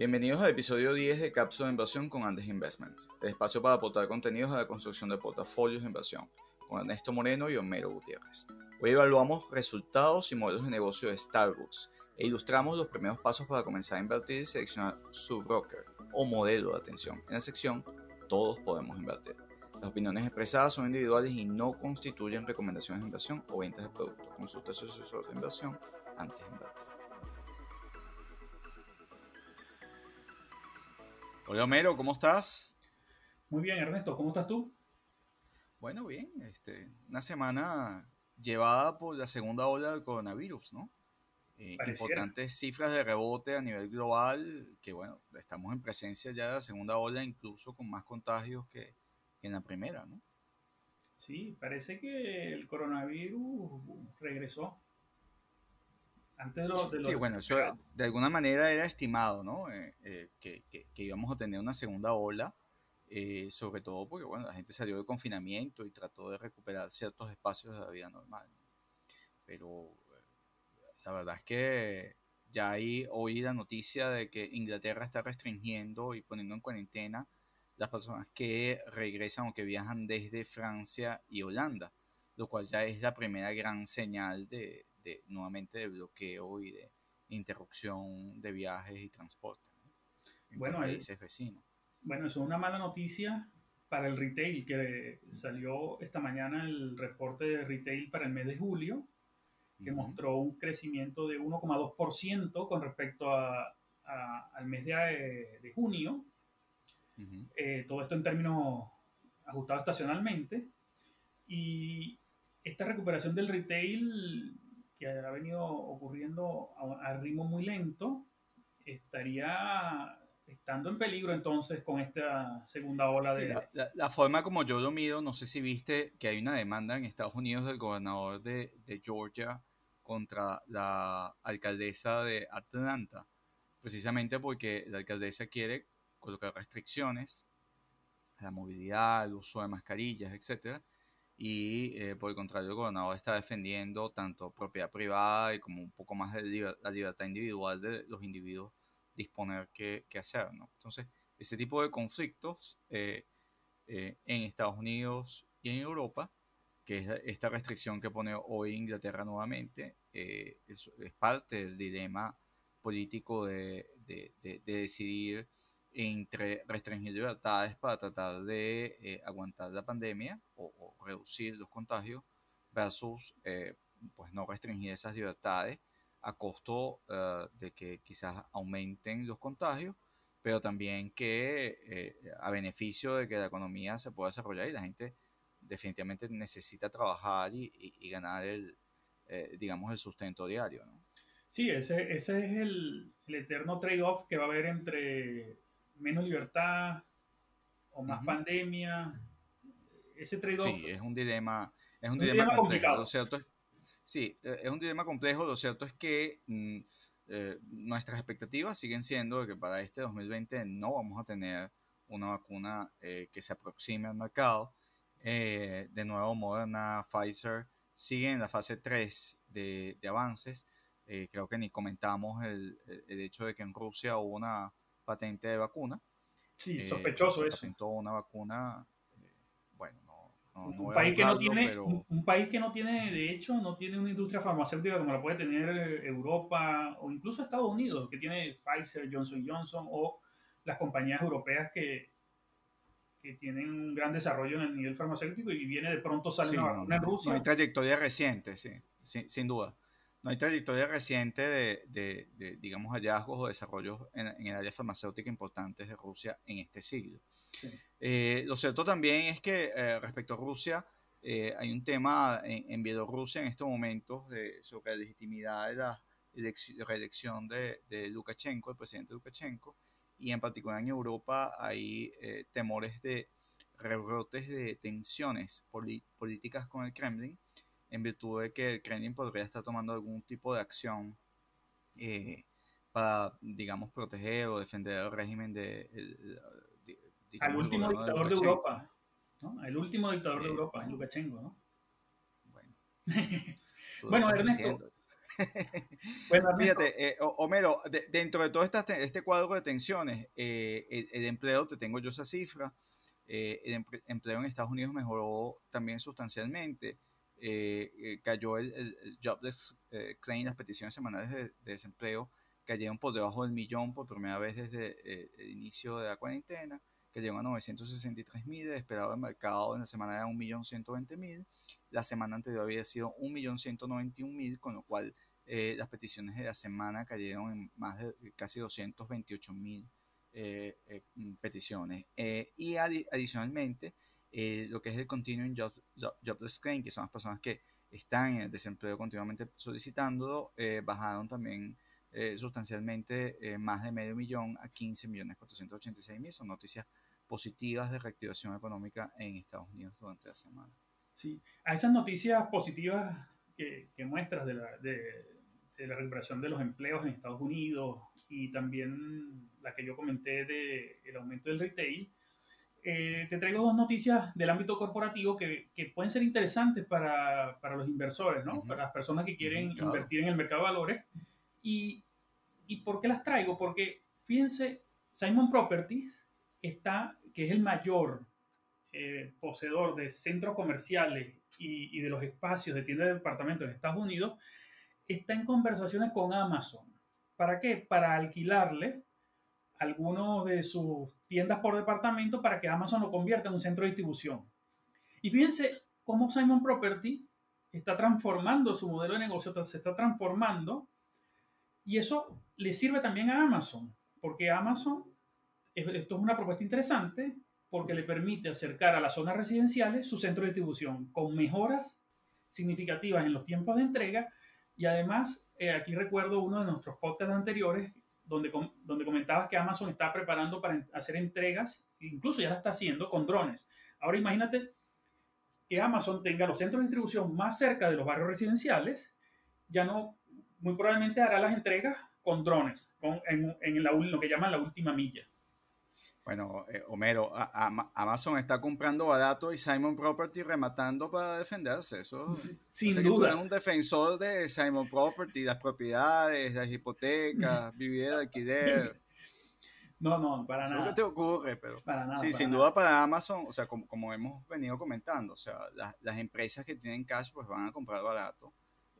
Bienvenidos al episodio 10 de Cápsula de Inversión con Andes Investments, el espacio para aportar contenidos a la construcción de portafolios de inversión, con Ernesto Moreno y Homero Gutiérrez. Hoy evaluamos resultados y modelos de negocio de Starbucks e ilustramos los primeros pasos para comenzar a invertir y seleccionar su broker o modelo de atención en la sección Todos podemos invertir. Las opiniones expresadas son individuales y no constituyen recomendaciones de inversión o ventas de productos. Consulta a su asesor de inversión antes de invertir. Hola Homero, ¿cómo estás? Muy bien, Ernesto, ¿cómo estás tú? Bueno, bien, este, una semana llevada por la segunda ola del coronavirus, ¿no? Eh, importantes cifras de rebote a nivel global, que bueno, estamos en presencia ya de la segunda ola, incluso con más contagios que, en la primera, ¿no? Sí, parece que el coronavirus regresó. Antes de lo, sí, bueno, eso de alguna manera era estimado, ¿no? Eh, eh, que, que, íbamos a tener una segunda ola, eh, sobre todo porque, bueno, la gente salió de confinamiento y trató de recuperar ciertos espacios de la vida normal. Pero la verdad es que ya hay hoy la noticia de que Inglaterra está restringiendo y poniendo en cuarentena las personas que regresan o que viajan desde Francia y Holanda, lo cual ya es la primera gran señal de, nuevamente de bloqueo y de interrupción de viajes y transporte en bueno, países vecinos. Bueno, eso es una mala noticia para el retail, que salió esta mañana el reporte de retail para el mes de julio, que mostró un crecimiento de 1,2% con respecto a, al mes de, de junio, eh, todo esto en términos ajustados estacionalmente. Y esta recuperación del retail, que ha venido ocurriendo a, ritmo muy lento, estaría estando en peligro entonces con esta segunda ola de... la, forma como yo lo mido, no sé si viste que hay una demanda en Estados Unidos del gobernador de, de Georgia contra la alcaldesa de Atlanta, precisamente porque la alcaldesa quiere colocar restricciones a la movilidad, al uso de mascarillas, etc. Y eh, por el contrario, el gobernador está defendiendo tanto propiedad privada y como un poco más de la libertad individual de los individuos disponer qué, hacer. ¿no? Entonces, ese tipo de conflictos eh, eh, en Estados Unidos y en Europa, que es esta restricción que pone hoy Inglaterra nuevamente, es, parte del dilema político de, de, de decidir entre restringir libertades para tratar de eh, aguantar la pandemia o, reducir los contagios versus eh, pues no restringir esas libertades a costo eh, de que quizás aumenten los contagios, pero también que a beneficio de que la economía se pueda desarrollar y la gente definitivamente necesita trabajar y, ganar el, digamos, el sustento diario. ¿no? Sí, ese, ese es el, el eterno trade-off que va a haber entre menos libertad o más pandemia. Ese trade Sí, es un dilema, es un, dilema, complejo. Lo cierto es, sí, e, es un dilema complejo. Lo cierto es que mm, eh, nuestras expectativas siguen siendo de que para este 2020 no vamos a tener una vacuna eh, que se aproxime al mercado. Eh, de nuevo, Moderna, Pfizer siguen en la fase 3 de, de avances. creo que ni comentamos el, el, hecho de que en Rusia hubo una patente de vacuna. Sí, eh, sospechoso eso. Patentó una vacuna, eh, bueno, no, no, un, país que no tiene, un, país que no tiene, de hecho, no tiene una industria farmacéutica como la puede tener Europa o incluso Estados Unidos, que tiene Pfizer, Johnson Johnson o las compañías europeas que, que tienen un gran desarrollo en el nivel farmacéutico y viene de pronto sale una vacuna en Rusia. No hay trayectoria reciente, sí, sin duda no hay trayectoria reciente de, de, digamos, hallazgos o desarrollos en, en, el área farmacéutica importantes de Rusia en este siglo. Eh, lo cierto también es que eh, respecto a Rusia, eh, hay un tema en, Bielorrusia en estos momentos de, sobre la legitimidad de la reelección de, de, Lukashenko, el presidente Lukashenko, y en particular en Europa hay temores de rebrotes de tensiones políticas con el Kremlin en virtud de que el Kremlin podría estar tomando algún tipo de acción eh, para, digamos, proteger o defender el régimen de... El, Al último dictador de, Europa, ¿no? El último dictador de eh, Europa, Lukashenko, ¿no? Bueno, bueno Ernesto, Fíjate, eh, Homero, dentro de todo este cuadro de tensiones, eh, el, empleo, te tengo yo esa cifra, eh, el empleo en Estados Unidos mejoró también sustancialmente. Cayó el, el, jobless claim, las peticiones semanales de, desempleo cayeron por debajo del millón por primera vez desde el inicio de la cuarentena llegó a 963 mil, esperado el mercado en la semana era 1.120.000, la semana anterior había sido 1.191.000, con lo cual eh, las peticiones de la semana cayeron en más de casi 228 mil eh, eh, peticiones. y adicionalmente, lo que es el Continuing Jobless Claim, que son las personas que están en el desempleo continuamente solicitándolo, bajaron también sustancialmente más de medio millón a 15 millones 486 mil. Son noticias positivas de reactivación económica en Estados Unidos durante la semana. Sí, a esas noticias positivas que, que muestras de la, de, de la recuperación de los empleos en Estados Unidos y también la que yo comenté del el aumento del retail, eh, te traigo dos noticias del ámbito corporativo que, que pueden ser interesantes para, para los inversores, ¿no? Para las personas que quieren invertir en el mercado de valores. Y, ¿Y por qué las traigo? Porque fíjense, Simon Properties está, que es el mayor eh, poseedor de centros comerciales y, y, de los espacios de tiendas de departamentos en Estados Unidos, está en conversaciones con Amazon. ¿Para qué? Para alquilarle algunos de sus tiendas por departamento para que Amazon lo convierta en un centro de distribución. Y fíjense cómo Simon Property está transformando su modelo de negocio, se está transformando y eso le sirve también a Amazon, porque Amazon, esto es una propuesta interesante porque le permite acercar a las zonas residenciales su centro de distribución con mejoras significativas en los tiempos de entrega y además, eh, aquí recuerdo uno de nuestros podcasts anteriores donde, donde comentabas que Amazon está preparando para hacer entregas, incluso ya la está haciendo con drones. Ahora imagínate que Amazon tenga los centros de distribución más cerca de los barrios residenciales, ya no, muy probablemente hará las entregas con drones, con, en, en la, lo que llaman la última milla. Bueno, eh, Homero, Amazon está comprando barato y Simon Property rematando para defenderse. Eso, sin duda. Que un defensor de Simon Property, las propiedades, las hipotecas, vivir de alquiler. No, no, para nada. ¿Qué te ocurre? Pero, sí, sin duda para Amazon, o sea, como, como hemos venido comentando, o sea, las empresas que tienen cash pues van a comprar barato.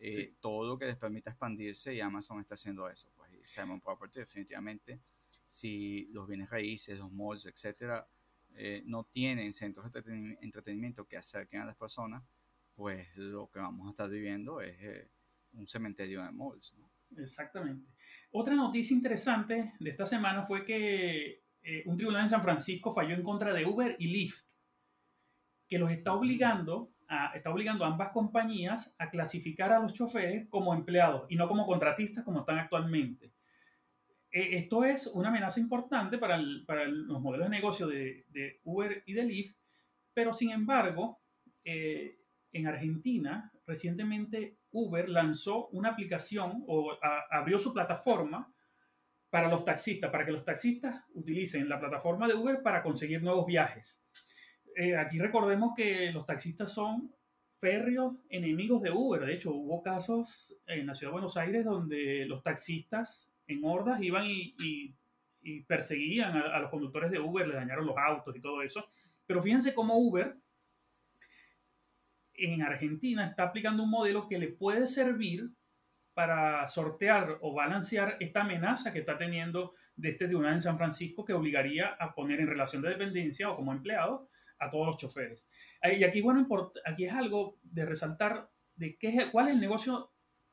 Eh, todo lo que les permita expandirse y Amazon está haciendo eso. Pues, y Simon Property definitivamente si los bienes raíces, los malls, etcétera, eh, no tienen centros de entretenimiento que acerquen a las personas, pues lo que vamos a estar viviendo es eh, un cementerio de malls. Exactamente. Otra noticia interesante de esta semana fue que eh, un tribunal en San Francisco falló en contra de Uber y Lyft, que los está obligando a, está obligando a ambas compañías a clasificar a los choferes como empleados y no como contratistas como están actualmente. Eh, esto es una amenaza importante para, los modelos de negocio de, Uber y de Lyft, pero sin embargo, eh, en Argentina, recientemente Uber lanzó una aplicación o abrió su plataforma para los taxistas, para que los taxistas utilicen la plataforma de Uber para conseguir nuevos viajes. Eh, aquí recordemos que los taxistas son férreos enemigos de Uber. De hecho, hubo casos en la ciudad de Buenos Aires donde los taxistas en hordas iban y, perseguían a, los conductores de Uber, le dañaron los autos y todo eso. Pero fíjense cómo Uber en Argentina está aplicando un modelo que le puede servir para sortear o balancear esta amenaza que está teniendo de este tribunal en San Francisco que obligaría a poner en relación de dependencia o como empleado a todos los choferes. Y aquí, bueno, aquí es algo de resaltar de qué, cuál es el negocio,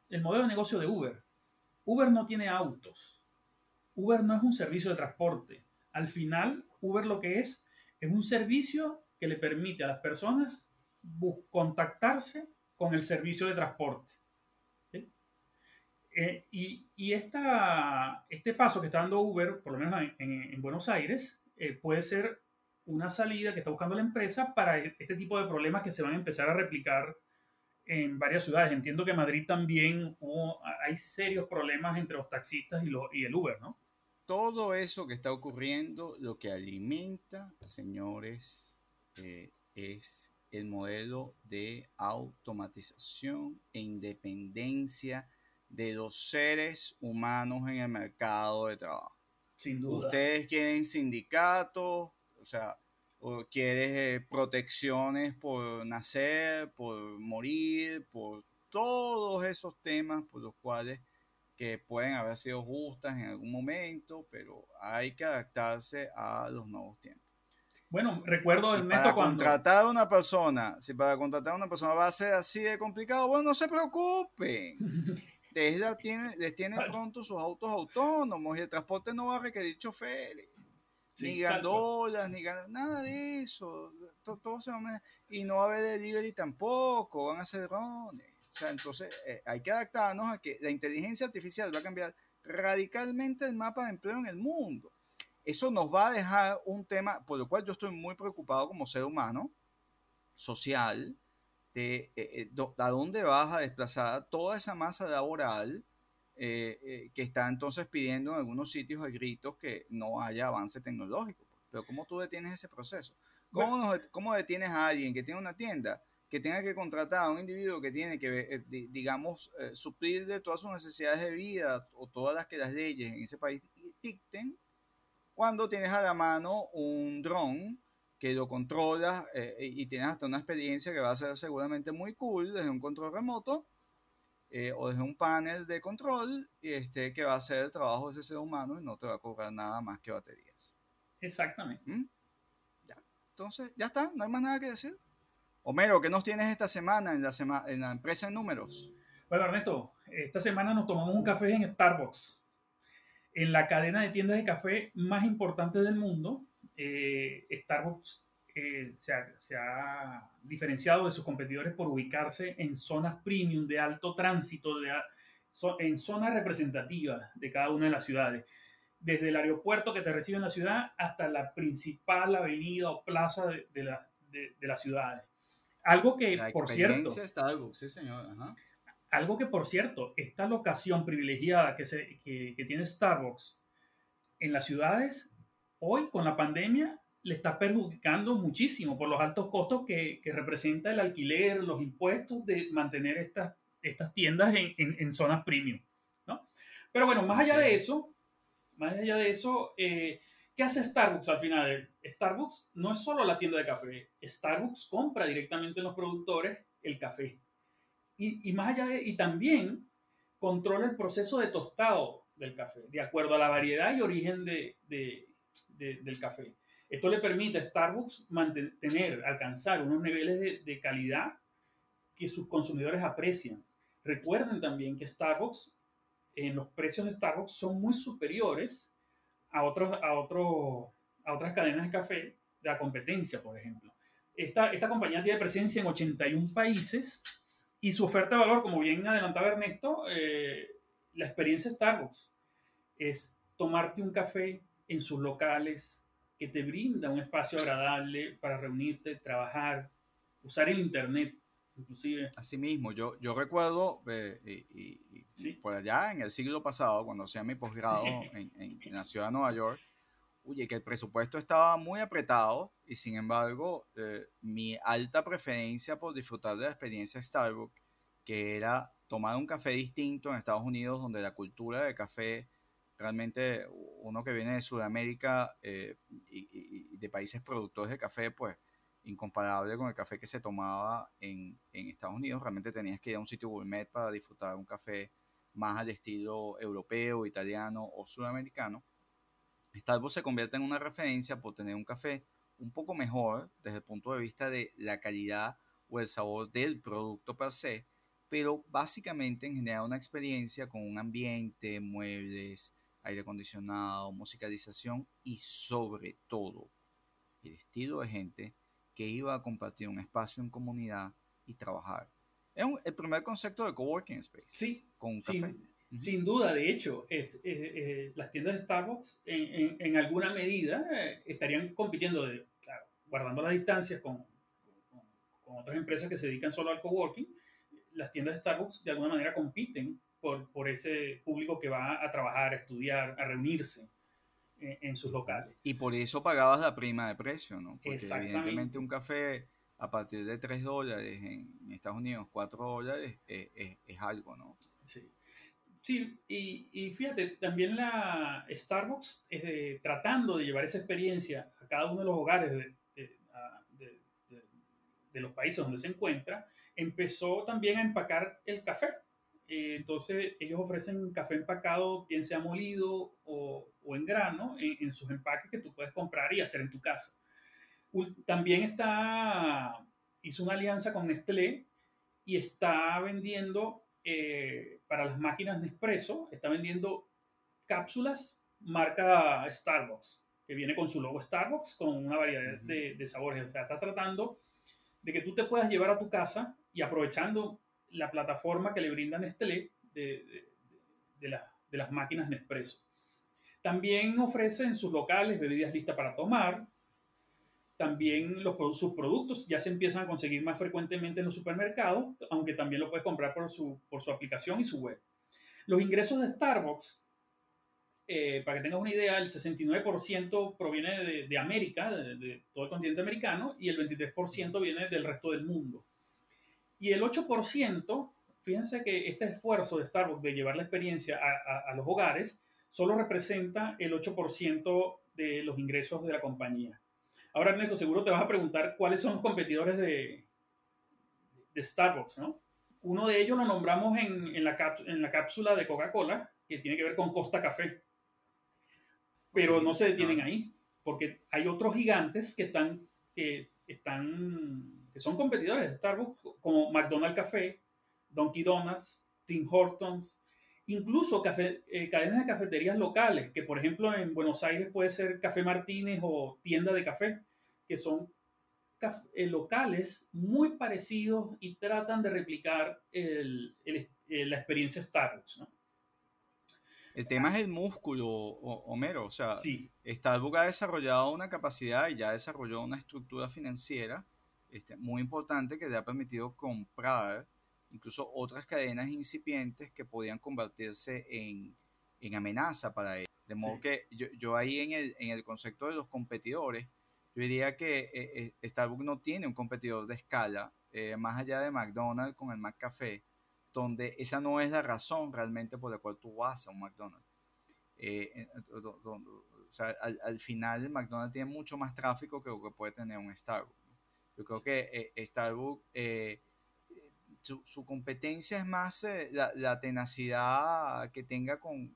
el modelo de negocio de Uber. Uber no tiene autos. Uber no es un servicio de transporte. Al final, Uber lo que es es un servicio que le permite a las personas contactarse con el servicio de transporte. Eh, y, este paso que está dando Uber, por lo menos en, Buenos Aires, eh, puede ser una salida que está buscando la empresa para este tipo de problemas que se van a empezar a replicar en varias ciudades. Entiendo que en Madrid también hay serios problemas entre los taxistas y, y el Uber, ¿no? Todo eso que está ocurriendo, lo que alimenta, señores, eh, es el modelo de automatización e independencia de los seres humanos en el mercado de trabajo. Sin duda. Ustedes quieren sindicatos, o sea, o quieres protecciones por nacer, por morir, por todos esos temas por los cuales que pueden haber sido justas en algún momento, pero hay que adaptarse a los nuevos tiempos. Bueno, recuerdo si para contratar a una persona, si para contratar a una persona va a ser así de complicado, bueno, no se preocupen. Tesla tiene, les tiene pronto sus autos autónomos y el transporte no va a requerir choferes, ni gandolas, ni nada de eso. Todo, se va a, y no va a haber delivery tampoco, van a ser drones. O sea, entonces eh, hay que adaptarnos a que la inteligencia artificial va a cambiar radicalmente el mapa de empleo en el mundo. Eso nos va a dejar un tema por lo cual yo estoy muy preocupado como ser humano, social, de eh, eh, a dónde vas a desplazar toda esa masa laboral eh, que está entonces pidiendo en algunos sitios a gritos que no haya avance tecnológico. Pero ¿cómo tú detienes ese proceso? ¿Cómo, ¿Cómo detienes a alguien que tiene una tienda que tenga que contratar a un individuo que tiene que, digamos, suplir de todas sus necesidades de vida o todas las que las leyes en ese país dicten, cuando tienes a la mano un dron que lo controlas eh, y tienes hasta una experiencia que va a ser seguramente muy cool desde un control remoto eh, o desde un panel de control este, que va a hacer el trabajo de ese ser humano y no te va a cobrar nada más que baterías. Exactamente. ¿Mm? Ya. Entonces, ya está, no hay más nada que decir. Homero, ¿qué nos tienes esta semana en la, en la empresa en números? Bueno, Ernesto, esta semana nos tomamos un café en Starbucks, en la cadena de tiendas de café más importante del mundo, eh, Starbucks eh, se, ha, diferenciado de sus competidores por ubicarse en zonas premium de alto tránsito, en zonas representativas de cada una de las ciudades. Desde el aeropuerto que te recibe en la ciudad hasta la principal avenida o plaza de, las ciudades. Algo que, por cierto... Sí señor. Algo que, por cierto, esta locación privilegiada que, se, que tiene Starbucks en las ciudades hoy con la pandemia le está perjudicando muchísimo por los altos costos que, representa el alquiler, los impuestos de mantener estas, estas tiendas en, en, zonas premium. ¿no? Pero bueno, más allá de eso, más allá de eso, eh, ¿qué hace Starbucks al final? Starbucks no es solo la tienda de café, Starbucks compra directamente en los productores el café. Y, y más allá de, y también controla el proceso de tostado del café, de acuerdo a la variedad y origen de, del café. Esto le permite a Starbucks mantener, alcanzar unos niveles de, calidad que sus consumidores aprecian. Recuerden también que Starbucks, en los precios de Starbucks son muy superiores a, otros, a, otro, a otras cadenas de café de la competencia, por ejemplo. Esta, esta compañía tiene presencia en 81 países y su oferta de valor, como bien adelantaba Ernesto, eh, la experiencia Starbucks es tomarte un café en sus locales, que te brinda un espacio agradable para reunirte, trabajar, usar el Internet, inclusive. Asimismo, yo, yo recuerdo eh, y, por allá en el siglo pasado, cuando hacía mi posgrado en, en, la ciudad de Nueva York, oye, que el presupuesto estaba muy apretado y sin embargo eh, mi alta preferencia por disfrutar de la experiencia Starbucks, que era tomar un café distinto en Estados Unidos, donde la cultura de café realmente uno que viene de Sudamérica eh, y, de países productores de café, pues incomparable con el café que se tomaba en, Estados Unidos. Realmente tenías que ir a un sitio gourmet para disfrutar un café más al estilo europeo, italiano o sudamericano. Starbucks se convierte en una referencia por tener un café un poco mejor desde el punto de vista de la calidad o el sabor del producto per se, pero básicamente en generar una experiencia con un ambiente, muebles, aire acondicionado, musicalización y sobre todo el estilo de gente que iba a compartir un espacio en comunidad y trabajar. Es el primer concepto de coworking space. Sí, con café. Sin, duda, de hecho, es, las tiendas de Starbucks en, alguna medida eh, estarían compitiendo, de, guardando las distancias con, con, con, otras empresas que se dedican solo al coworking. Las tiendas de Starbucks de alguna manera compiten por, por ese público que va a trabajar, a estudiar, a reunirse en, sus locales. Y por eso pagabas la prima de precio, ¿no? Porque evidentemente un café a partir de 3 dólares en Estados Unidos, 4 dólares es, es, algo, ¿no? Sí. Sí, y, fíjate, también la Starbucks, eh, tratando de llevar esa experiencia a cada uno de los hogares de, de, los países donde se encuentra, empezó también a empacar el café. Eh, entonces, ellos ofrecen café empacado, bien sea molido o, o en grano, en, en, sus empaques que tú puedes comprar y hacer en tu casa. También está, hizo una alianza con Nestlé y está vendiendo eh, para las máquinas de expreso, está vendiendo cápsulas marca Starbucks, que viene con su logo Starbucks, con una variedad de, sabores. O sea, está tratando de que tú te puedas llevar a tu casa y aprovechando la plataforma que le brinda Nestlé de, de, de las máquinas Nespresso. También ofrece en sus locales bebidas listas para tomar, también los, sus productos ya se empiezan a conseguir más frecuentemente en los supermercados, aunque también lo puedes comprar por su, por su aplicación y su web. Los ingresos de Starbucks, eh, para que tengas una idea, el 69% proviene de, de América, de, todo el continente americano, y el 23% viene del resto del mundo. Y el 8%, fíjense que este esfuerzo de Starbucks de llevar la experiencia a, a los hogares, solo representa el 8% de los ingresos de la compañía. Ahora, Ernesto, seguro te vas a preguntar cuáles son los competidores de, de Starbucks, ¿no? Uno de ellos lo nombramos en, en, la, en la cápsula de Coca-Cola, que tiene que ver con Costa Café. Pero no se detienen ahí, porque hay otros gigantes que están, que están, que son competidores de Starbucks, como McDonald's Café, Donkey Donuts, Tim Hortons, incluso café, eh, cadenas de cafeterías locales, que por ejemplo en Buenos Aires puede ser Café Martínez o tienda de café, que son eh, locales muy parecidos y tratan de replicar el, el, eh, la experiencia Starbucks. ¿no? El tema es el músculo, Homero. O sea, Starbucks ha desarrollado una capacidad y ya desarrolló una estructura financiera este, muy importante que le ha permitido comprar incluso otras cadenas incipientes que podían convertirse en, en amenaza para él. De modo que yo, yo, ahí en el, en el concepto de los competidores, yo diría que eh, eh, Starbucks no tiene un competidor de escala, eh, más allá de McDonald's con el McCafé, donde esa no es la razón realmente por la cual tú vas a un McDonald's. o sea, al, al, final el McDonald's tiene mucho más tráfico que lo que puede tener un Starbucks. Yo creo que Starbucks su, competencia es más eh, la, tenacidad que tenga con,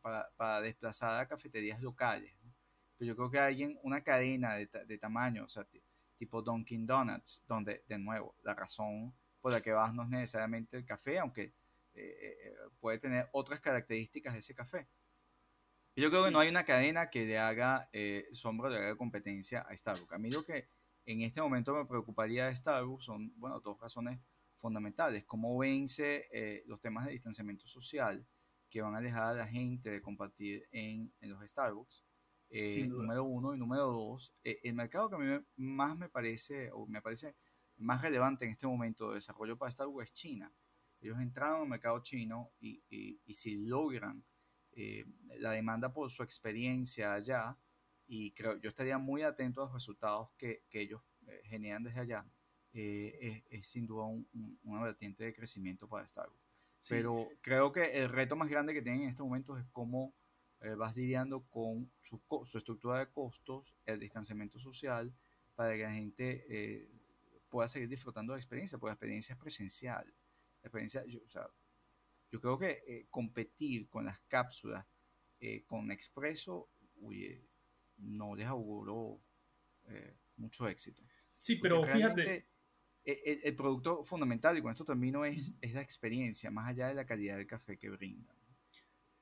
para, desplazar a cafeterías locales. Pero yo creo que alguien, una cadena de, tamaño, o sea, tipo Dunkin' Donuts, donde, de nuevo, la razón por la que vas no es necesariamente el café, aunque eh, eh, puede tener otras características de ese café. Yo creo que no hay una cadena que le haga sombra, le haga competencia a Starbucks. A mí lo que en este momento me preocuparía de Starbucks son, bueno, dos razones fundamentales, cómo vence eh, los temas de distanciamiento social que van a dejar a la gente de compartir en, en los Starbucks. Eh, número uno y número dos, eh, el mercado que a mí más me parece, o me parece más relevante en este momento de desarrollo para Starbucks es China. Ellos entraron al mercado chino y, y, si logran la demanda por su experiencia allá, y creo, yo estaría muy atento a los resultados que, que ellos generan desde allá, eh, es, sin duda una vertiente de crecimiento para Starbucks. Pero creo que el reto más grande que tienen en estos momentos es cómo eh, vas lidiando con su, su, estructura de costos, el distanciamiento social, para que la gente eh, pueda seguir disfrutando de la experiencia, porque la experiencia es presencial. La experiencia, yo, o sea, yo creo que competir con las cápsulas con Expreso, no les auguro mucho éxito. Sí, pero fíjate, e, el, producto fundamental, y con esto termino, es, es la experiencia, más allá de la calidad del café que brinda.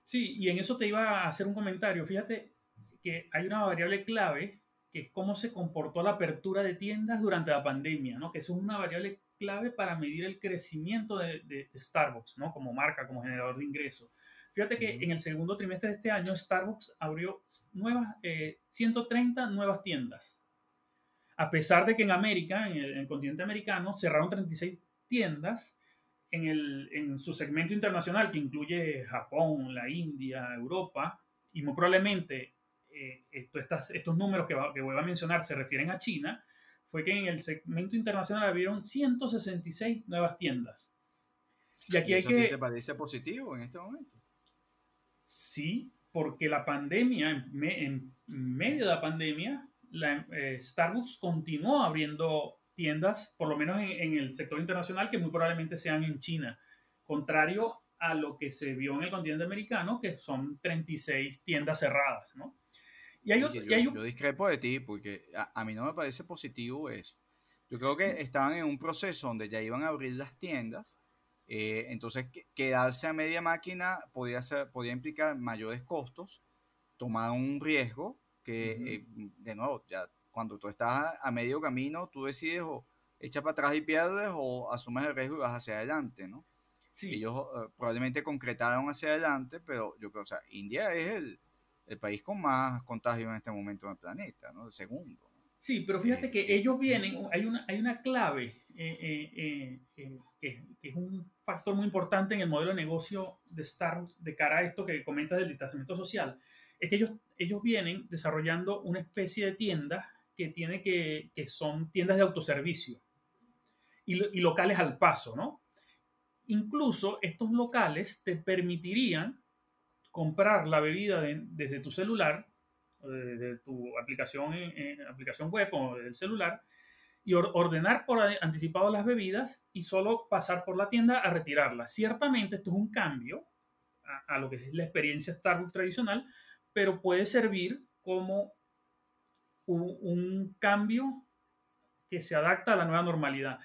Sí, y en eso te iba a hacer un comentario. Fíjate que hay una variable clave, que es cómo se comportó la apertura de tiendas durante la pandemia, ¿no? que eso es una variable clave para medir el crecimiento de, de, Starbucks, ¿no? como marca, como generador de ingresos. Fíjate que en el segundo trimestre de este año Starbucks abrió nuevas, 130 eh, nuevas tiendas a pesar de que en América, en el, continente americano, cerraron 36 tiendas en, el, en, su segmento internacional, que incluye Japón, la India, Europa, y muy probablemente eh, estos números que, que, voy a mencionar se refieren a China, fue que en el segmento internacional abrieron 166 nuevas tiendas. Y aquí hay eso que... te parece positivo en este momento? Sí, porque la pandemia, en, medio de la pandemia, la, eh, Starbucks continuó abriendo tiendas, por lo menos en, el sector internacional, que muy probablemente sean en China, contrario a lo que se vio en el continente americano, que son 36 tiendas cerradas, ¿no? Y hay, yo, discrepo de ti, porque a, mí no me parece positivo eso. Yo creo que estaban en un proceso donde ya iban a abrir las tiendas, eh, entonces quedarse a media máquina podía, ser, podía implicar mayores costos, tomar un riesgo que, eh, de nuevo, ya cuando tú estás a, medio camino, tú decides o echas para atrás y pierdes o asumes el riesgo y vas hacia adelante, ¿no? Sí. Ellos eh, probablemente concretaron hacia adelante, pero yo creo, o sea, India es el, el país con más contagios en este momento en el planeta, ¿no? El segundo. Sí, pero fíjate que ellos vienen, hay una, hay una clave eh, que, es un factor muy importante en el modelo de negocio de Starbucks de cara a esto que comentas del distanciamiento social, es que ellos, ellos vienen desarrollando una especie de tienda que tiene que, que son tiendas de autoservicio y, y, locales al paso, ¿no? Incluso estos locales te permitirían comprar la bebida desde tu celular, desde tu aplicación, en, aplicación web o del celular, y ordenar por anticipado las bebidas y solo pasar por la tienda a retirarlas. Ciertamente esto es un cambio a, lo que es la experiencia Starbucks tradicional, pero puede servir como un, cambio que se adapta a la nueva normalidad.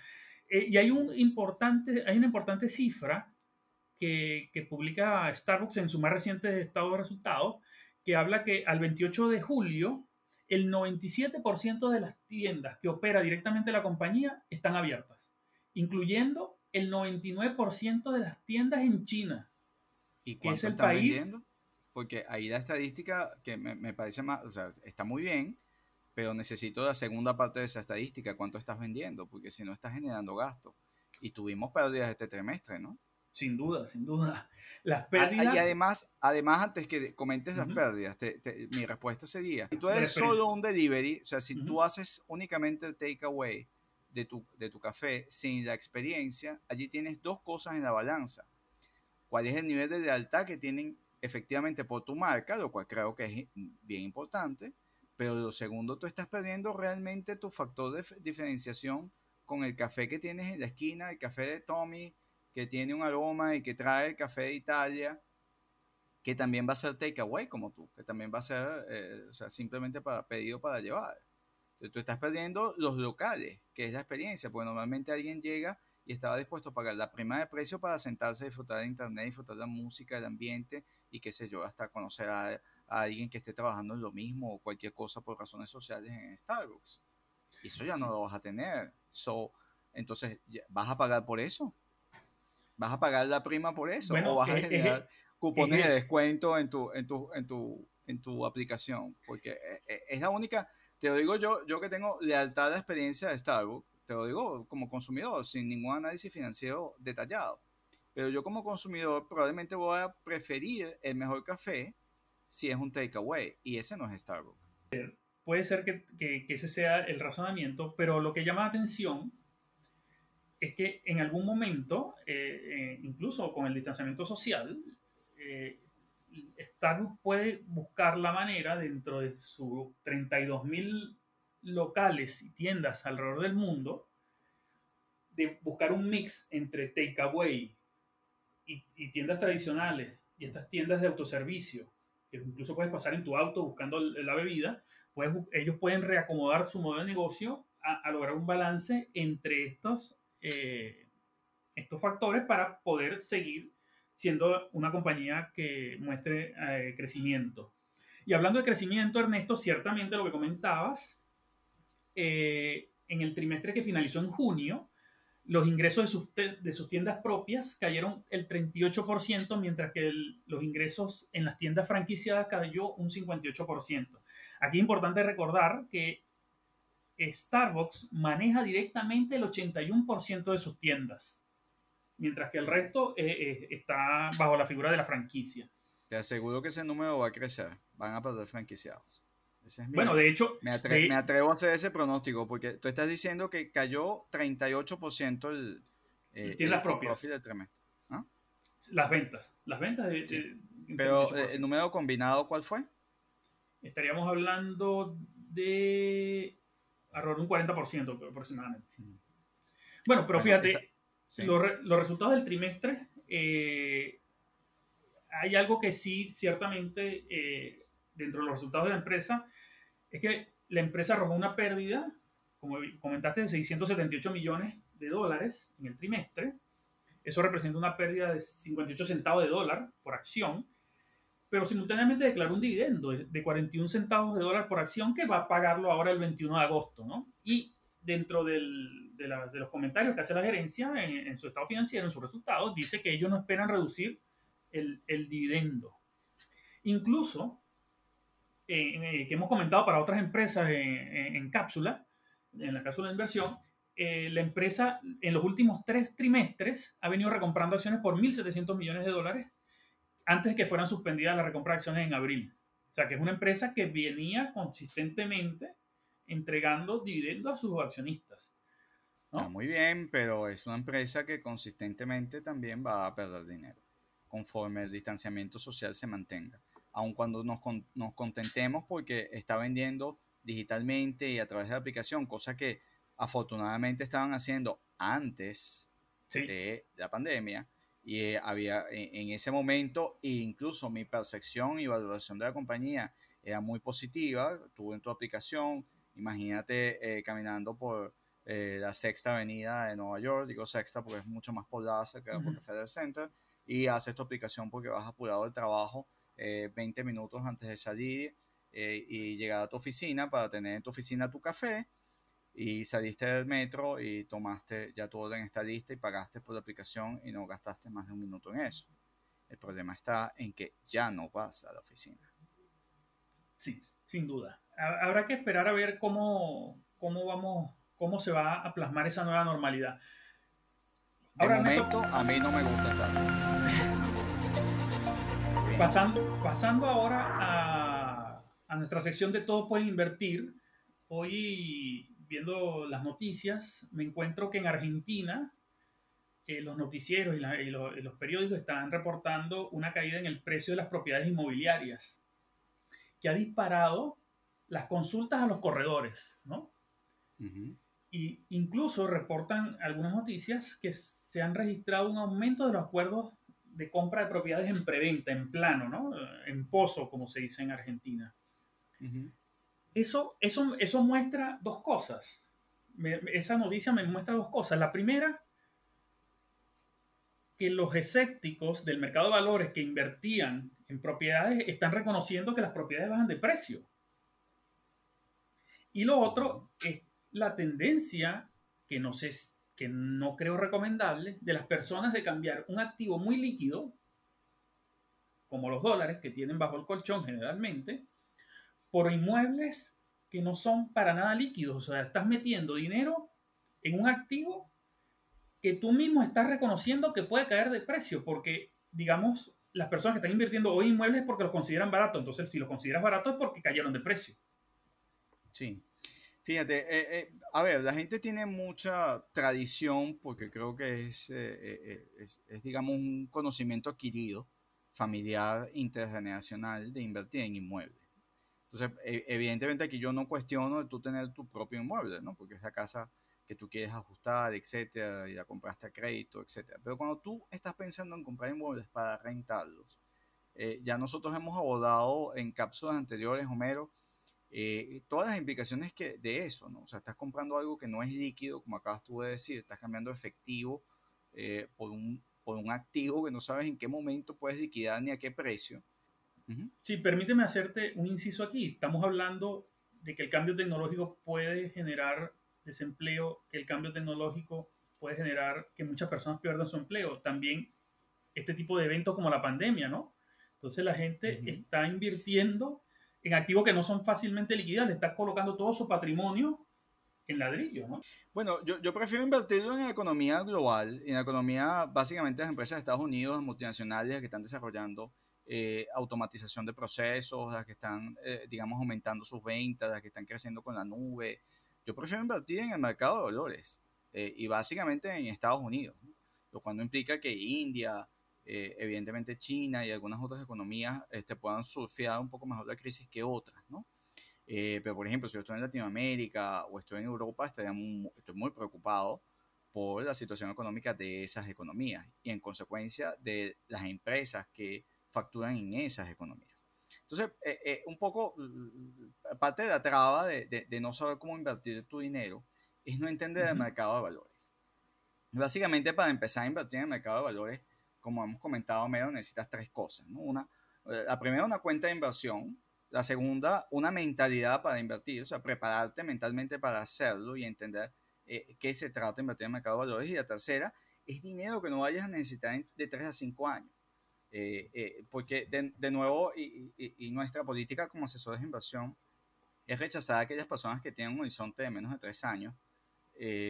Eh, y hay, un importante, hay una importante cifra que, que, publica Starbucks en su más reciente estado de resultados, que habla que al 28 de julio el 97% de las tiendas que opera directamente la compañía están abiertas, incluyendo el 99% de las tiendas en China. ¿Y cuánto están país, vendiendo? Porque ahí la estadística que me, me, parece más, o sea, está muy bien, pero necesito la segunda parte de esa estadística, cuánto estás vendiendo, porque si no estás generando gasto. Y tuvimos pérdidas este trimestre, ¿no? Sin duda, sin duda. Las pérdidas. Y además, además antes que comentes las pérdidas, mi respuesta sería: si tú eres solo un delivery, o sea, si tú haces únicamente el takeaway de tu, de tu café sin la experiencia, allí tienes dos cosas en la balanza. ¿Cuál es el nivel de lealtad que tienen efectivamente por tu marca? Lo cual creo que es bien importante. Pero lo segundo, tú estás perdiendo realmente tu factor de diferenciación con el café que tienes en la esquina, el café de Tommy, que tiene un aroma y que trae el café de Italia, que también va a ser takeaway como tú, que también va a ser eh, o sea, simplemente para pedido para llevar. Entonces, tú estás perdiendo los locales, que es la experiencia, porque normalmente alguien llega y estaba dispuesto a pagar la prima de precio para sentarse, disfrutar de internet, disfrutar de la música, del ambiente y qué sé yo, hasta conocer a, a alguien que esté trabajando en lo mismo o cualquier cosa por razones sociales en Starbucks. Y eso ya no lo vas a tener. So, entonces, ¿vas a pagar por eso? ¿Vas a pagar la prima por eso? ¿O vas a generar cupones de descuento en tu, en, tu, en, tu, en tu aplicación? Porque eh, eh, es la única, te lo digo yo, yo que tengo lealtad a la experiencia de Starbucks, te lo digo como consumidor, sin ningún análisis financiero detallado. Pero yo como consumidor probablemente voy a preferir el mejor café si es un takeaway y ese no es Starbucks. Puede ser que, que, que ese sea el razonamiento, pero lo que llama la atención es que en algún momento, eh, eh, incluso con el distanciamiento social, eh, Starbucks puede buscar la manera dentro de sus 32.000 locales y tiendas alrededor del mundo de buscar un mix entre takeaway y, y tiendas tradicionales y estas tiendas de autoservicio, que incluso puedes pasar en tu auto buscando la bebida, pues ellos pueden reacomodar su modelo de negocio a, a lograr un balance entre estos eh, estos factores para poder seguir siendo una compañía que muestre eh, crecimiento. Y hablando de crecimiento, Ernesto, ciertamente lo que comentabas, eh, en el trimestre que finalizó en junio, los ingresos de sus, de sus tiendas propias cayeron el 38%, mientras que los ingresos en las tiendas franquiciadas cayó un 58%. Aquí es importante recordar que Starbucks maneja directamente el 81% de sus tiendas, mientras que el resto eh, eh, está bajo la figura de la franquicia. Te aseguro que ese número va a crecer, van a perder franquiciados. bueno, de hecho... Me, atrevo a hacer ese pronóstico, porque tú estás diciendo que cayó 38% el, eh, tiendas propias. del trimestre. Las ventas. Las ventas de... Pero el número combinado, ¿cuál fue? Estaríamos hablando de alrededor un 40% aproximadamente. Bueno, pero fíjate, los, resultados del trimestre, eh, hay algo que sí, ciertamente, eh, dentro de los resultados de la empresa, es que la empresa arrojó una pérdida, como comentaste, de 678 millones de dólares en el trimestre. Eso representa una pérdida de 58 centavos de dólar por acción, pero simultáneamente declaró un dividendo de 41 centavos de dólar por acción que va a pagarlo ahora el 21 de agosto, ¿no? Y dentro de, los comentarios que hace la gerencia en, su estado financiero, en sus resultados, dice que ellos no esperan reducir el, dividendo. Incluso, que hemos comentado para otras empresas en, en cápsula, en la cápsula de inversión, eh, la empresa en los últimos tres trimestres ha venido recomprando acciones por 1.700 millones de dólares antes de que fueran suspendidas las recompra de acciones en abril. O sea, que es una empresa que venía consistentemente entregando dividendos a sus accionistas. ¿no? muy bien, pero es una empresa que consistentemente también va a perder dinero conforme el distanciamiento social se mantenga. Aun cuando nos, nos contentemos porque está vendiendo digitalmente y a través de la aplicación, cosa que afortunadamente estaban haciendo antes de la pandemia y eh, había en, ese momento incluso mi percepción y valoración de la compañía era muy positiva, tuve en tu aplicación, imagínate eh, caminando por eh, la sexta avenida de Nueva York, digo sexta porque es mucho más poblada cerca del Federal Center, y haces tu aplicación porque vas apurado del trabajo 20 minutos antes de salir y llegar a tu oficina para tener en tu oficina tu café y saliste del metro y tomaste ya tu orden está lista y pagaste por la aplicación y no gastaste más de un minuto en eso. El problema está en que ya no vas a la oficina. Sí, sin duda. Habrá que esperar a ver cómo, cómo vamos, cómo se va a plasmar esa nueva normalidad. De momento, a mí no me gusta estar. pasando, pasando ahora a, a nuestra sección de Todos pueden invertir. Hoy viendo las noticias, me encuentro que en Argentina eh, los noticieros y, los periódicos están reportando una caída en el precio de las propiedades inmobiliarias, que ha disparado las consultas a los corredores, ¿no? Y incluso reportan algunas noticias que se han registrado un aumento de los acuerdos de compra de propiedades en preventa, en plano, ¿no? En pozo, como se dice en Argentina. Eso, eso, eso muestra dos cosas. esa noticia me muestra dos cosas. La primera, que los escépticos del mercado de valores que invertían en propiedades están reconociendo que las propiedades bajan de precio. Y lo otro es la tendencia, que no, sé, que no creo recomendable, de las personas de cambiar un activo muy líquido, como los dólares que tienen bajo el colchón generalmente, por inmuebles que no son para nada líquidos. O sea, estás metiendo dinero en un activo que tú mismo estás reconociendo que puede caer de precio, porque, digamos, las personas que están invirtiendo hoy inmuebles es porque los consideran baratos. Entonces, si los consideras barato es porque cayeron de precio. Sí. Fíjate, eh, eh, a ver, la gente tiene mucha tradición, porque creo que es, eh, es, es, digamos, un conocimiento adquirido, familiar, intergeneracional, de invertir en inmuebles. Entonces, e, evidentemente aquí yo no cuestiono de tú tener tu propio inmueble, ¿no? Porque es la casa que tú quieres ajustar, etcétera, y la compraste a crédito, etcétera. Pero cuando tú estás pensando en comprar inmuebles para rentarlos, eh, ya nosotros hemos abordado en cápsulas anteriores, Homero, eh, todas las implicaciones que, de eso, ¿no? O sea, estás comprando algo que no es líquido, como acabas tú de decir, estás cambiando efectivo eh, por, un, por un activo que no sabes en qué momento puedes liquidar ni a qué precio. Sí, permíteme hacerte un inciso aquí. Estamos hablando de que el cambio tecnológico puede generar desempleo, que el cambio tecnológico puede generar que muchas personas pierdan su empleo. También este tipo de eventos como la pandemia, ¿no? Entonces la gente está invirtiendo en activos que no son fácilmente liquidables, está colocando todo su patrimonio en ladrillo, ¿no? Bueno, yo, yo prefiero invertirlo en la economía global, en la economía básicamente de las empresas de Estados Unidos, multinacionales que están desarrollando eh, automatización de procesos, las que están, eh, digamos, aumentando sus ventas, las que están creciendo con la nube. Yo prefiero invertir en el mercado de valores eh, y básicamente en Estados Unidos, lo cual no implica que India eh, evidentemente China y algunas otras economías este, puedan surfear un poco mejor la crisis que otras, ¿no? Eh, pero, por ejemplo, si yo estoy en Latinoamérica o estoy en Europa, estaría estoy muy preocupado por la situación económica de esas economías y en consecuencia de las empresas que facturan en esas economías. Entonces, eh, un poco, parte de la traba de, de, no saber cómo invertir tu dinero es no entender el mercado de valores. Básicamente, para empezar a invertir en el mercado de valores, como hemos comentado, medio necesitas tres cosas. ¿no? Una, eh, la primera, una cuenta de inversión. La segunda, una mentalidad para invertir, o sea, prepararte mentalmente para hacerlo y entender eh, qué se trata de invertir en el mercado de valores. Y la tercera, es dinero que no vayas a necesitar de tres a cinco años. Eh, porque, de, de nuevo, y, y, nuestra política como asesores de inversión es rechazar a aquellas personas que tienen un horizonte de menos de tres años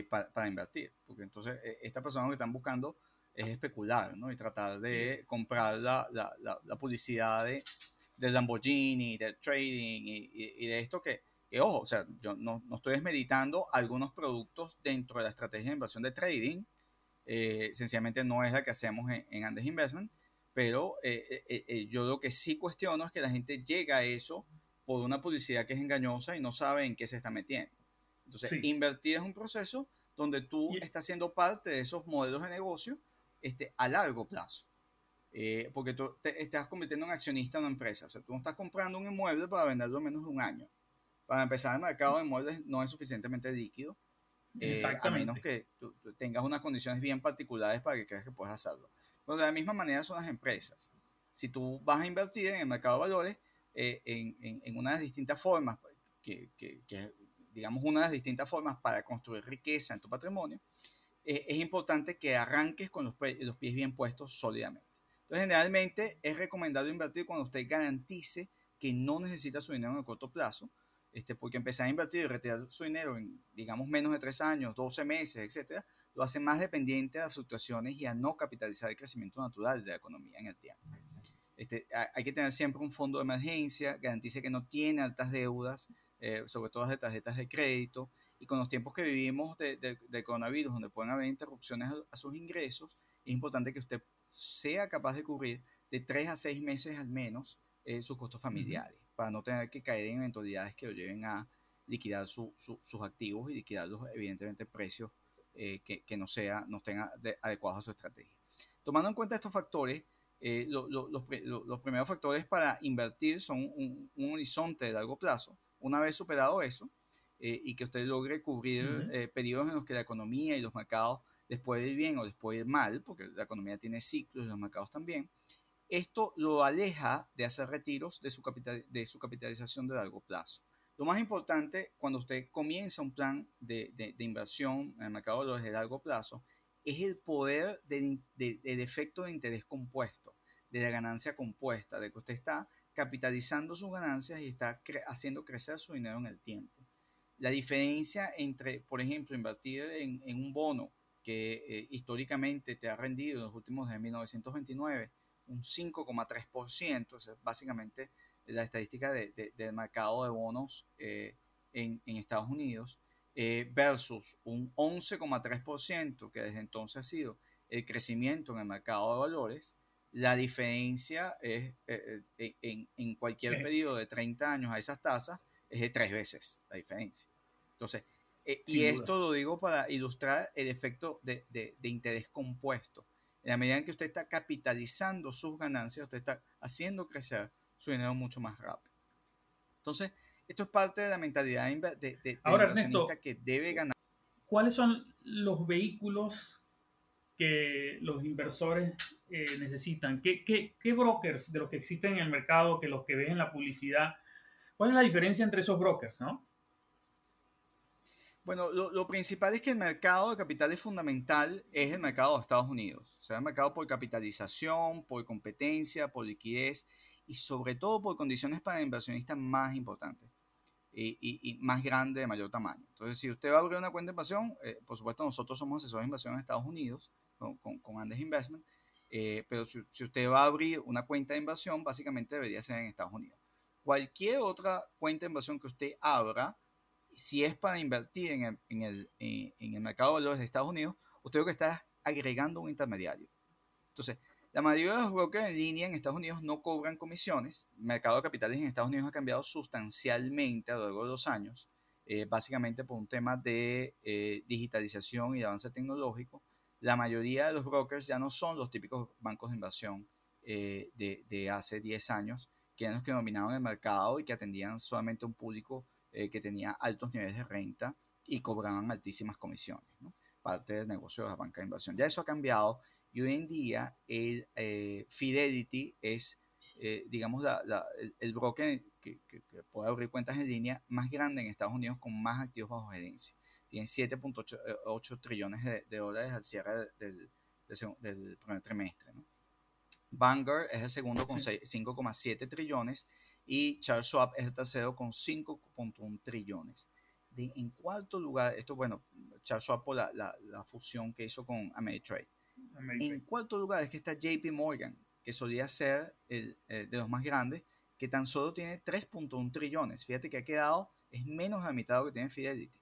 para, para, invertir. Porque entonces, estas personas que están buscando es especular, ¿no? Y tratar de comprar la, la, la, publicidad de, del Lamborghini, del trading y, y, de esto que, que, ojo, o sea, yo no, no, estoy desmeditando algunos productos dentro de la estrategia de inversión de trading, eh, sencillamente no es la que hacemos en, en Andes Investment, pero eh, eh, yo lo que sí cuestiono es que la gente llega a eso por una publicidad que es engañosa y no sabe en qué se está metiendo. Entonces, invertir es un proceso donde tú estás siendo parte de esos modelos de negocio este, a largo plazo. Eh, porque tú te estás convirtiendo en accionista en una empresa. O sea, tú no estás comprando un inmueble para venderlo en menos de un año. Para empezar, el mercado de inmuebles no es suficientemente líquido. Eh, a menos que tú, tengas unas condiciones bien particulares para que creas que puedas hacerlo. Pero de la misma manera son las empresas. Si tú vas a invertir en el mercado de valores eh, en, en, en, unas distintas formas, que, que, que, digamos, unas distintas formas para construir riqueza en tu patrimonio, eh, es importante que arranques con los, los, pies bien puestos sólidamente. Entonces, generalmente es recomendable invertir cuando usted garantice que no necesita su dinero en el corto plazo, este, porque empezar a invertir y retirar su dinero en, digamos, menos de 3 años, 12 meses, etcétera, lo hace más dependiente de las fluctuaciones y a no capitalizar el crecimiento natural de la economía en el tiempo. Este, hay que tener siempre un fondo de emergencia, garantice que no tiene altas deudas, eh, sobre todo de tarjetas de crédito, y con los tiempos que vivimos de, de, coronavirus, donde pueden haber interrupciones a, sus ingresos, es importante que usted sea capaz de cubrir de tres a seis meses al menos eh, sus costos familiares, para no tener que caer en eventualidades que lo lleven a liquidar sus activos y liquidar los, evidentemente, precios eh, que, que, no, sea, no estén adecuados a su estrategia. Tomando en cuenta estos factores, eh, los, los, primeros factores para invertir son un, un, horizonte de largo plazo. Una vez superado eso, eh, y que usted logre cubrir eh, periodos en los que la economía y los mercados les puede ir bien o les puede ir mal, porque la economía tiene ciclos y los mercados también, esto lo aleja de hacer retiros de su, capital, de su capitalización de largo plazo. Lo más importante cuando usted comienza un plan de, de, inversión en el mercado de largo plazo es el poder del efecto de interés compuesto, de la ganancia compuesta, de que usted está capitalizando sus ganancias y está haciendo crecer su dinero en el tiempo. La diferencia entre, por ejemplo, invertir en, un bono que eh, históricamente te ha rendido en los últimos de 1929 un 5,3%, es básicamente la estadística de, del mercado de bonos eh, en, en, Estados Unidos, eh, versus un 11,3% que desde entonces ha sido el crecimiento en el mercado de valores, la diferencia es en, en, cualquier periodo de 30 años a esas tasas es de tres veces la diferencia. Entonces, eh, y esto lo digo para ilustrar el efecto de, de, interés compuesto. En la medida en que usted está capitalizando sus ganancias, usted está haciendo crecer su dinero mucho más rápido. Entonces, esto es parte de la mentalidad de, de, Ahora, que debe ganar. ¿Cuáles son los vehículos que los inversores eh, necesitan? ¿Qué, ¿Qué, qué, brokers de los que existen en el mercado, que los que ven en la publicidad, cuál es la diferencia entre esos brokers, no? Bueno, lo, principal es que el mercado de capitales fundamental es el mercado de Estados Unidos. O sea, el mercado por capitalización, por competencia, por liquidez y sobre todo por condiciones para inversionistas más importantes y, más grandes, de mayor tamaño. Entonces, si usted va a abrir una cuenta de inversión, eh, por supuesto, nosotros somos asesores de inversión en Estados Unidos con, con, Andes Investment, eh, pero si, si usted va a abrir una cuenta de inversión, básicamente debería ser en Estados Unidos. Cualquier otra cuenta de inversión que usted abra, si es para invertir en el, en el, en el mercado de valores de Estados Unidos, usted lo que está agregando un intermediario. Entonces, La mayoría de los brokers en línea en Estados Unidos no cobran comisiones. El mercado de capitales en Estados Unidos ha cambiado sustancialmente a lo largo de los años, eh, básicamente por un tema de eh, digitalización y de avance tecnológico. La mayoría de los brokers ya no son los típicos bancos de inversión eh, de, hace 10 años, que eran los que dominaban el mercado y que atendían solamente a un público que tenía altos niveles de renta y cobraban altísimas comisiones, parte del negocio de la banca de inversión. Ya eso ha cambiado y hoy en día el eh, Fidelity es, eh, digamos, el, broker que, puede abrir cuentas en línea más grande en Estados Unidos con más activos bajo gerencia. Tiene 7.8 eh, trillones de, dólares al cierre del, del, primer trimestre. ¿no? Vanguard es el segundo con 5,7 trillones y Charles Schwab es el tercero con 5.1 trillones. De, en cuarto lugar, esto bueno, Charles Schwab por la, la, la fusión que hizo con Ameritrade. En cuarto lugar es que está JP Morgan, que solía ser el, de los más grandes, que tan solo tiene 3.1 trillones. Fíjate que ha quedado, es menos de la mitad de lo que tiene Fidelity.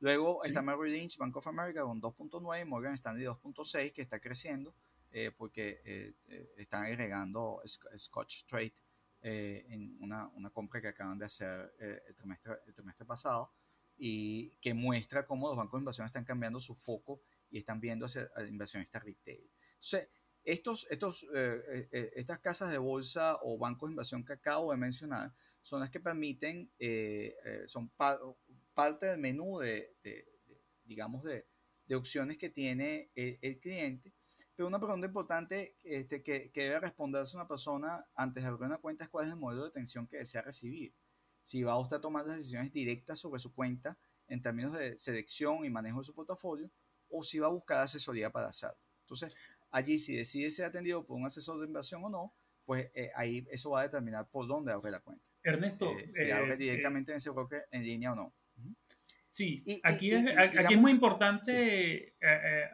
Luego está Merrill Lynch, Bank of America con 2.9, Morgan Stanley 2.6, que está creciendo eh, porque eh, eh, están agregando Scotch Trade en una, una, compra que acaban de hacer el, trimestre, el trimestre pasado y que muestra cómo los bancos de inversión están cambiando su foco y están viendo hacia inversionistas retail. Entonces, estos, estos, eh, eh, eh, estas casas de bolsa o bancos de inversión que acabo de mencionar son las que permiten, son parte del menú de, digamos, de, de, opciones que tiene el, cliente. Pero una pregunta importante este, que, que, debe responderse una persona antes de abrir una cuenta es cuál es el modelo de atención que desea recibir. Si va usted a tomar las decisiones directas sobre su cuenta en términos de selección y manejo de su portafolio, o si va a buscar asesoría para hacerlo. Entonces, allí si decide ser atendido por un asesor de inversión o no, pues eh, ahí eso va a determinar por dónde abre la cuenta. Ernesto, eh, si abre eh, directamente en ese broker en línea o no. Sí, aquí, es, aquí es muy importante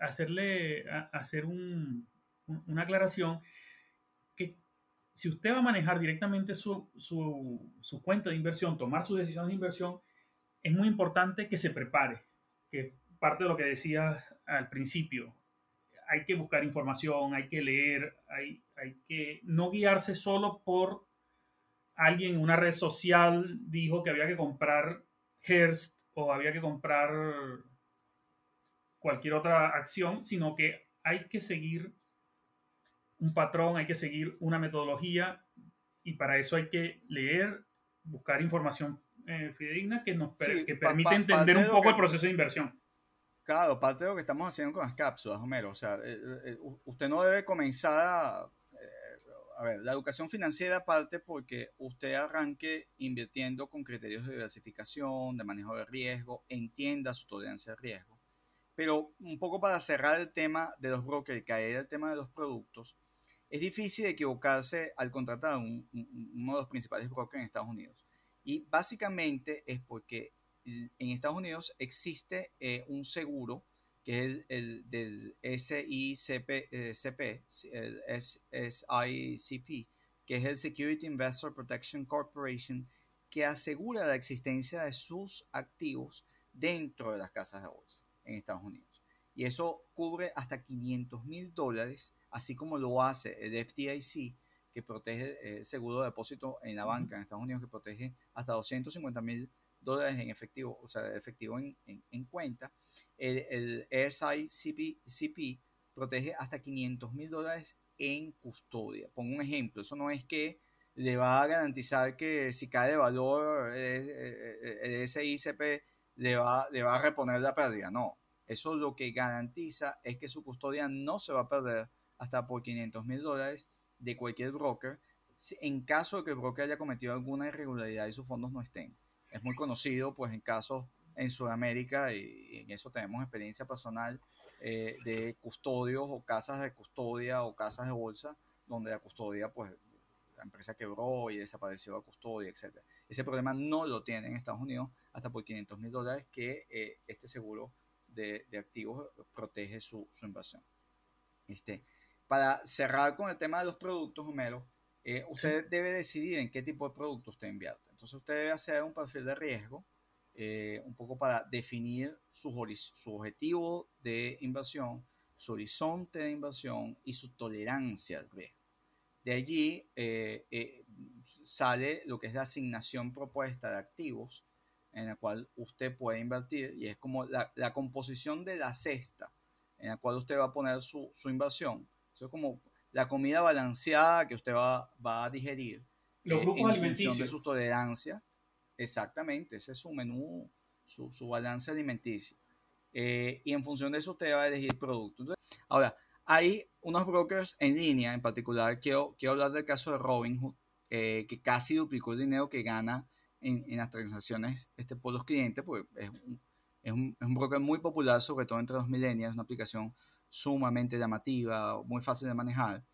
hacerle hacer un, una aclaración que si usted va a manejar directamente su, su, su cuenta de inversión, tomar sus decisiones de inversión, es muy importante que se prepare, que parte de lo que decía al principio. Hay que buscar información, hay que leer, hay, hay que no guiarse solo por alguien en una red social dijo que había que comprar Hearst o había que comprar cualquier otra acción, sino que hay que seguir un patrón, hay que seguir una metodología y para eso hay que leer, buscar información eh, fidedigna que nos que permite entender un poco el proceso de inversión. Claro, parte de lo que estamos haciendo con las cápsulas, Homero. O sea, eh, eh, eh, usted no debe comenzar a... a ver, la educación financiera parte porque usted arranque invirtiendo con criterios de diversificación, de manejo de riesgo, entienda su tolerancia de riesgo. Pero un poco para cerrar el tema de los brokers y caer el tema de los productos, es difícil equivocarse al contratar un, uno de los principales brokers en Estados Unidos. Y básicamente es porque en Estados Unidos existe eh, un seguro que es el, del SICP, eh, SICP, que es el Security Investor Protection Corporation, que asegura la existencia de sus activos dentro de las casas de bolsa en Estados Unidos. Y eso cubre hasta 500 mil dólares, así como lo hace el FDIC, que protege el seguro de depósito en la banca en Estados Unidos, que protege hasta 250 mil dólares en efectivo, o sea, efectivo en, en, cuenta. El, el SICP protege hasta 500 mil dólares en custodia. Pongo un ejemplo, eso no es que le va a garantizar que si cae de valor el, el SICP le va, le va a reponer la pérdida, no. Eso lo que garantiza es que su custodia no se va a perder hasta por 500 mil dólares de cualquier broker en caso de que el broker haya cometido alguna irregularidad y sus fondos no estén es muy conocido pues en casos en Sudamérica y, en eso tenemos experiencia personal eh, de custodios o casas de custodia o casas de bolsa donde la custodia pues la empresa quebró y desapareció la custodia, etc. Ese problema no lo tiene en Estados Unidos hasta por 500 mil dólares que eh, este seguro de, de activos protege su, su, inversión. Este, para cerrar con el tema de los productos, Homero, eh, usted debe decidir en qué tipo de producto usted invierte. Entonces usted debe hacer un perfil de riesgo, eh, un poco para definir su, su objetivo de inversión, su horizonte de inversión y su tolerancia al riesgo. De allí eh, eh, sale lo que es la asignación propuesta de activos en la cual usted puede invertir y es como la, composición de la cesta en la cual usted va a poner su, inversión. Eso es como la comida balanceada que usted va, va a digerir Los eh, grupos en función de sus tolerancias. Exactamente, ese es su menú, su, su balance alimenticio. Eh, y en función de eso usted va a elegir producto. ahora, hay unos brokers en línea, en particular quiero, quiero hablar del caso de Robinhood, eh, que casi duplicó el dinero que gana en, en las transacciones este, por los clientes, porque es un, es, un, es un, broker muy popular, sobre todo entre los millennials, una aplicación sumamente llamativa, muy fácil de manejar,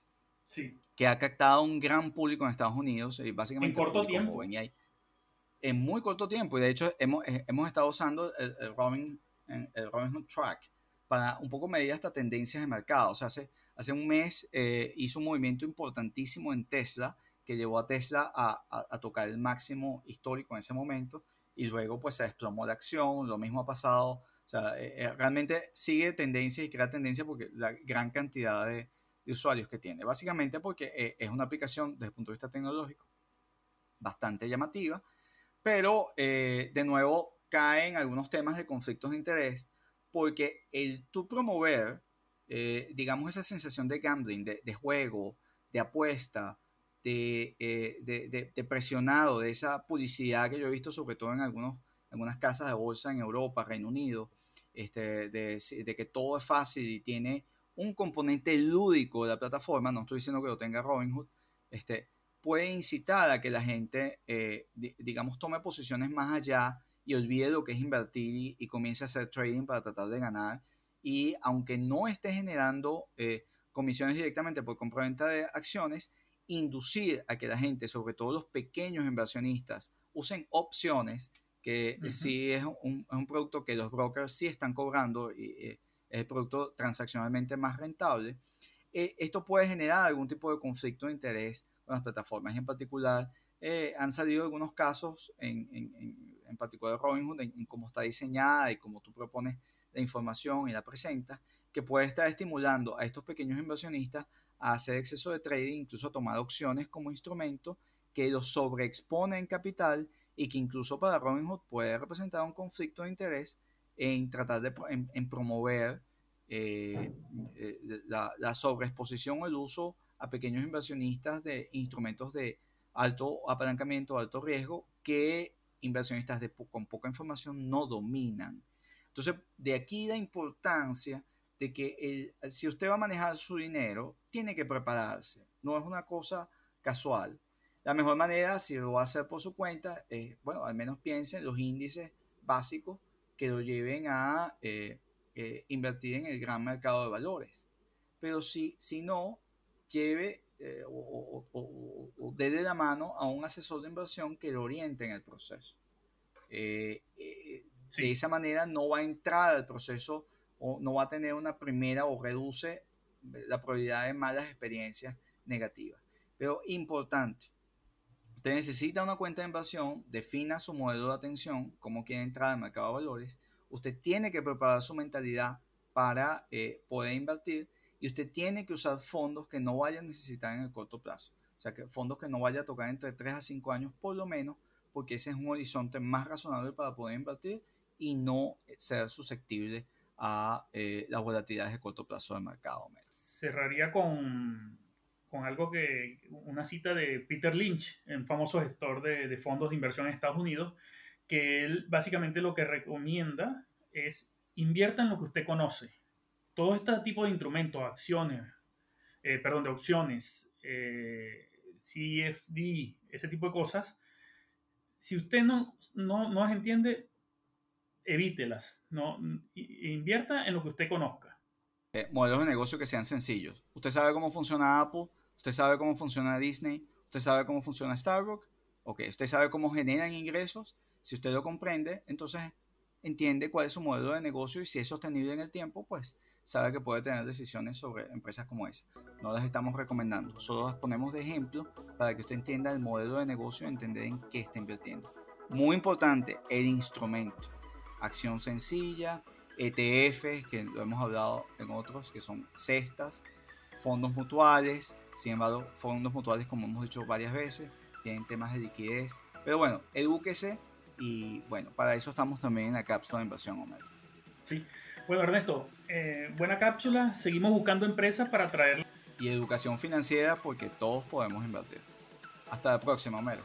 sí. que ha captado un gran público en Estados Unidos, y básicamente en corto tiempo. Joven, y hay, en muy corto tiempo, y de hecho hemos, hemos estado usando el, el Robin el Robinhood Track para un poco medir estas tendencias de mercado. O sea, hace, hace un mes eh, hizo un movimiento importantísimo en Tesla que llevó a Tesla a, a, tocar el máximo histórico en ese momento y luego pues se desplomó la acción, lo mismo ha pasado, sea, eh, eh, realmente sigue tendencia y crea tendencia porque la gran cantidad de, de usuarios que tiene, básicamente porque es una aplicación desde el punto de vista tecnológico bastante llamativa, pero de nuevo caen algunos temas de conflictos de interés, porque el tú promover, eh, digamos, esa sensación de gambling, de, juego, de apuesta, de, eh, de, de, presionado, de esa publicidad que yo he visto sobre todo en algunos, algunas casas de bolsa en Europa, Reino Unido, este, de, que todo es fácil y tiene un componente lúdico de la plataforma, no estoy diciendo que lo tenga Robinhood, este, puede incitar a que la gente, eh, digamos, tome posiciones más allá y olvide lo que es invertir y, comience a hacer trading para tratar de ganar. Y aunque no esté generando eh, comisiones directamente por compra-venta de acciones, inducir a que la gente, sobre todo los pequeños inversionistas, usen opciones, que sí es un, un, producto que los brokers sí están cobrando y eh, es el producto transaccionalmente más rentable. Eh, esto puede generar algún tipo de conflicto de interés con las plataformas. En particular, han salido algunos casos en, en en particular Robinhood, en, en, cómo está diseñada y cómo tú propones la información y la presentas, que puede estar estimulando a estos pequeños inversionistas a hacer exceso de trading, incluso a tomar opciones como instrumento que los sobreexpone en capital y que incluso para Robinhood puede representar un conflicto de interés en tratar de en, promover eh, eh, la, la, sobreexposición o el uso a pequeños inversionistas de instrumentos de alto apalancamiento, alto riesgo, que inversionistas con poca información no dominan. Entonces, de aquí la importancia de que si usted va a manejar su dinero, tiene que prepararse. No es una cosa casual. La mejor manera, si lo va a hacer por su cuenta, es, bueno, al menos piense en los índices básicos que lo lleven a eh, eh, invertir en el gran mercado de valores. Pero si, si no, lleve eh, o, o, de la mano a un asesor de inversión que lo oriente en el proceso. De esa manera no va a entrar al proceso o no va a tener una primera o reduce la probabilidad de malas experiencias negativas. Pero importante, usted necesita una cuenta de inversión, defina su modelo de atención, cómo quiere entrar al mercado de valores. Usted tiene que preparar su mentalidad para poder invertir y usted tiene que usar fondos que no vaya a necesitar en el corto plazo. O sea, que fondos que no vaya a tocar entre 3 a 5 años por lo menos, porque ese es un horizonte más razonable para poder invertir y no ser susceptible a eh, las volatilidades de corto plazo del mercado. Cerraría con, con, algo que, una cita de Peter Lynch, el famoso gestor de, de fondos de inversión en Estados Unidos, que él básicamente lo que recomienda es invierta en lo que usted conoce todo este tipo de instrumentos, acciones, eh, perdón, de opciones, eh, CFD, ese tipo de cosas, si usted no, no, no las entiende, evítelas. No, invierta en lo que usted conozca. Eh, modelos de negocio que sean sencillos. Usted sabe cómo funciona Apple, usted sabe cómo funciona Disney, usted sabe cómo funciona Starbucks, ok, usted sabe cómo generan ingresos. Si usted lo comprende, entonces entiende cuál es su modelo de negocio y si es sostenible en el tiempo, pues sabe que puede tener decisiones sobre empresas como esa. No las estamos recomendando, solo las ponemos de ejemplo para que usted entienda el modelo de negocio y entender en qué está invirtiendo. Muy importante, el instrumento. Acción sencilla, ETFs, que lo hemos hablado en otros, que son cestas, fondos mutuales, sin embargo, fondos mutuales, como hemos dicho varias veces, tienen temas de liquidez. Pero bueno, edúquese y bueno, para eso estamos también en la cápsula de inversión, Homero. Sí. Bueno, Ernesto, eh, buena cápsula. Seguimos buscando empresas para traer. Y educación financiera porque todos podemos invertir. Hasta la próxima, Homero.